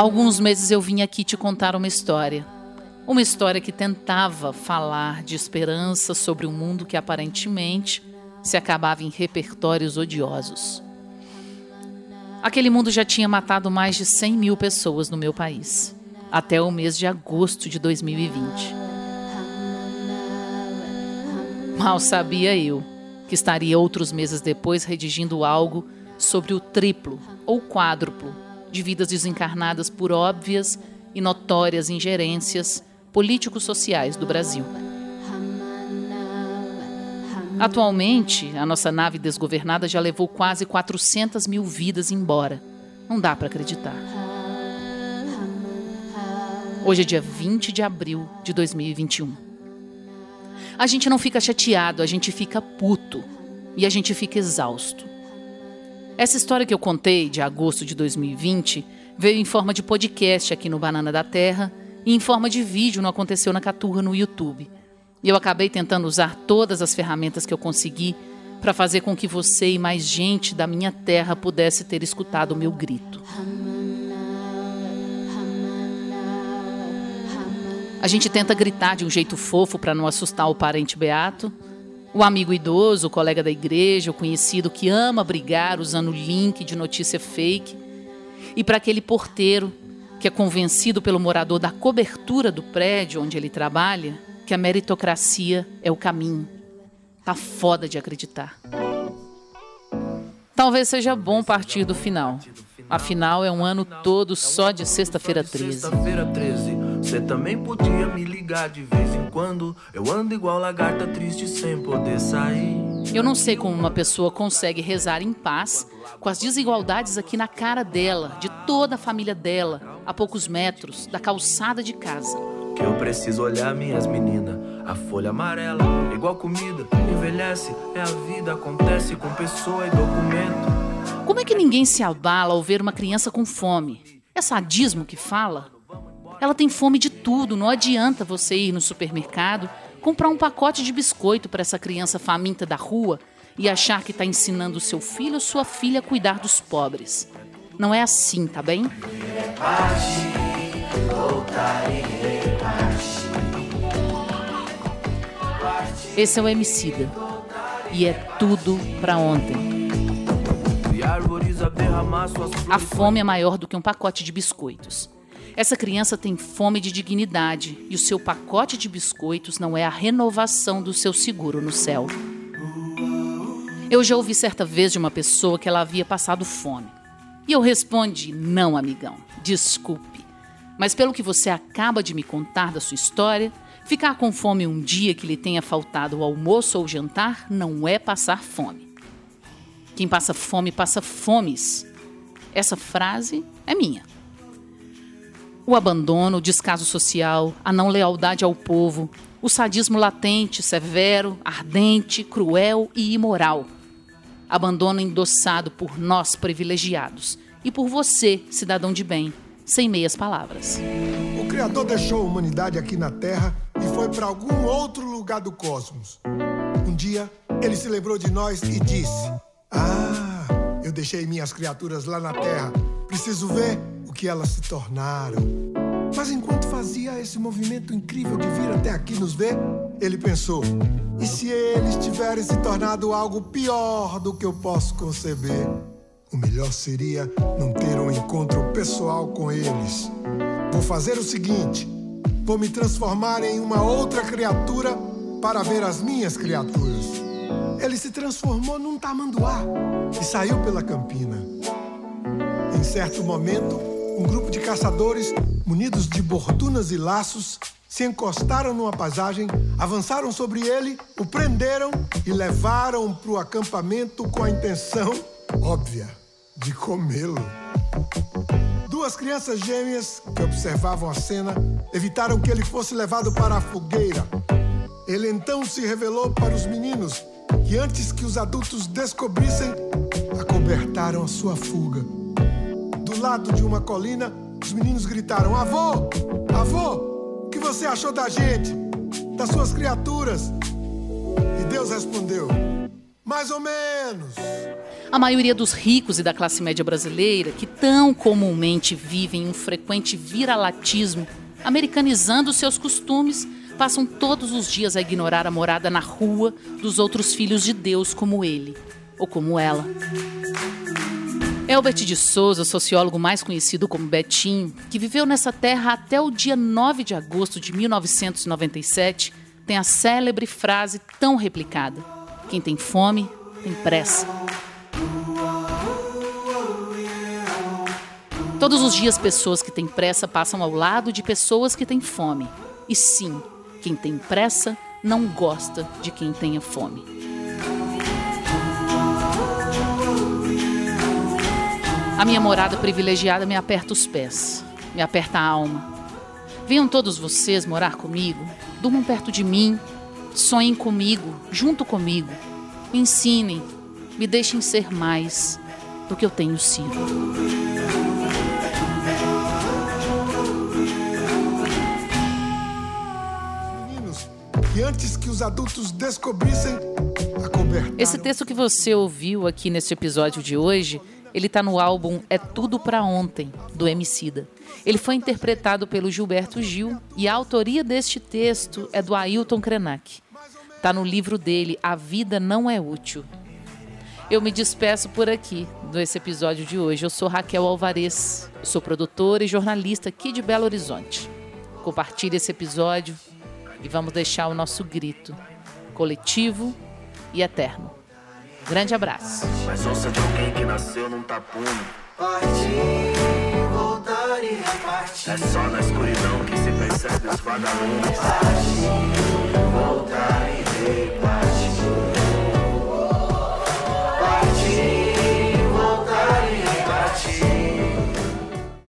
Alguns meses eu vim aqui te contar uma história. Uma história que tentava falar de esperança sobre um mundo que aparentemente se acabava em repertórios odiosos. Aquele mundo já tinha matado mais de 100 mil pessoas no meu país, até o mês de agosto de 2020. Mal sabia eu que estaria outros meses depois redigindo algo sobre o triplo ou quádruplo de vidas desencarnadas por óbvias e notórias ingerências políticos sociais do Brasil. Atualmente, a nossa nave desgovernada já levou quase 400 mil vidas embora. Não dá para acreditar. Hoje é dia 20 de abril de 2021. A gente não fica chateado, a gente fica puto e a gente fica exausto. Essa história que eu contei de agosto de 2020 veio em forma de podcast aqui no Banana da Terra e em forma de vídeo no Aconteceu na Caturra no YouTube. E eu acabei tentando usar todas as ferramentas que eu consegui para fazer com que você e mais gente da minha terra pudesse ter escutado o meu grito. A gente tenta gritar de um jeito fofo para não assustar o parente beato, o amigo idoso, o colega da igreja, o conhecido que ama brigar usando link de notícia fake, e para aquele porteiro que é convencido pelo morador da cobertura do prédio onde ele trabalha que a meritocracia é o caminho. Tá foda de acreditar. Talvez seja bom partir do final. Afinal, é um ano todo só de sexta-feira 13. Sexta-feira 13. Você também podia me ligar de vez em quando. Eu ando igual lagarta triste sem poder sair. Eu não sei como uma pessoa consegue rezar em paz com as desigualdades aqui na cara dela, de toda a família dela, a poucos metros da calçada de casa que eu preciso olhar minhas meninas. A folha amarela, igual comida, envelhece, é a vida, acontece com pessoa e documento. Como é que ninguém se abala ao ver uma criança com fome? É sadismo que fala? Ela tem fome de tudo, não adianta você ir no supermercado, comprar um pacote de biscoito para essa criança faminta da rua e achar que está ensinando seu filho ou sua filha a cuidar dos pobres. Não é assim, tá bem? Esse é o Emicida. E é tudo para ontem. A fome é maior do que um pacote de biscoitos. Essa criança tem fome de dignidade e o seu pacote de biscoitos não é a renovação do seu seguro no céu. Eu já ouvi certa vez de uma pessoa que ela havia passado fome. E eu respondi: Não, amigão, desculpe. Mas pelo que você acaba de me contar da sua história, Ficar com fome um dia que lhe tenha faltado o almoço ou jantar não é passar fome. Quem passa fome, passa fomes. Essa frase é minha. O abandono, o descaso social, a não lealdade ao povo, o sadismo latente, severo, ardente, cruel e imoral. Abandono endossado por nós privilegiados e por você, cidadão de bem, sem meias palavras. O Criador deixou a humanidade aqui na Terra e foi para algum outro lugar do cosmos. Um dia, ele se lembrou de nós e disse: Ah, eu deixei minhas criaturas lá na Terra. Preciso ver que elas se tornaram. Mas enquanto fazia esse movimento incrível de vir até aqui nos ver, ele pensou: e se eles tiverem se tornado algo pior do que eu posso conceber? O melhor seria não ter um encontro pessoal com eles. Vou fazer o seguinte Vou me transformar em uma outra criatura para ver as minhas criaturas. Ele se transformou num tamanduá e saiu pela campina. Em certo momento, um grupo de caçadores, munidos de bordunas e laços, se encostaram numa paisagem, avançaram sobre ele, o prenderam e levaram para o acampamento com a intenção óbvia de comê-lo. Duas crianças gêmeas que observavam a cena evitaram que ele fosse levado para a fogueira. Ele então se revelou para os meninos, que antes que os adultos descobrissem, acobertaram a sua fuga. Do lado de uma colina, os meninos gritaram: Avô! Avô! O que você achou da gente? Das suas criaturas? E Deus respondeu: Mais ou menos. A maioria dos ricos e da classe média brasileira, que tão comumente vivem um frequente viralatismo, americanizando seus costumes, passam todos os dias a ignorar a morada na rua dos outros filhos de Deus como ele ou como ela. Elbert de Souza, sociólogo mais conhecido como Betinho, que viveu nessa terra até o dia 9 de agosto de 1997, tem a célebre frase tão replicada: Quem tem fome, tem pressa. Todos os dias, pessoas que têm pressa passam ao lado de pessoas que têm fome. E sim, quem tem pressa não gosta de quem tenha fome. A minha morada privilegiada me aperta os pés, me aperta a alma. Venham todos vocês morar comigo, durmam perto de mim, sonhem comigo, junto comigo, me ensinem, me deixem ser mais do que eu tenho sido. e antes que os adultos descobrissem a Esse texto que você ouviu aqui neste episódio de hoje, ele está no álbum É Tudo Pra Ontem, do Emicida. Ele foi interpretado pelo Gilberto Gil e a autoria deste texto é do Ailton Krenak. Está no livro dele A Vida Não É Útil. Eu me despeço por aqui nesse episódio de hoje. Eu sou Raquel Alvarez, sou produtora e jornalista aqui de Belo Horizonte. Compartilhe esse episódio, e vamos deixar o nosso grito coletivo e eterno. Grande abraço. Mas ouça de alguém que nasceu num tapume. Partir, voltar e repartir. É só na escuridão que se percebe os vagalumes. Partir, voltar e repartir.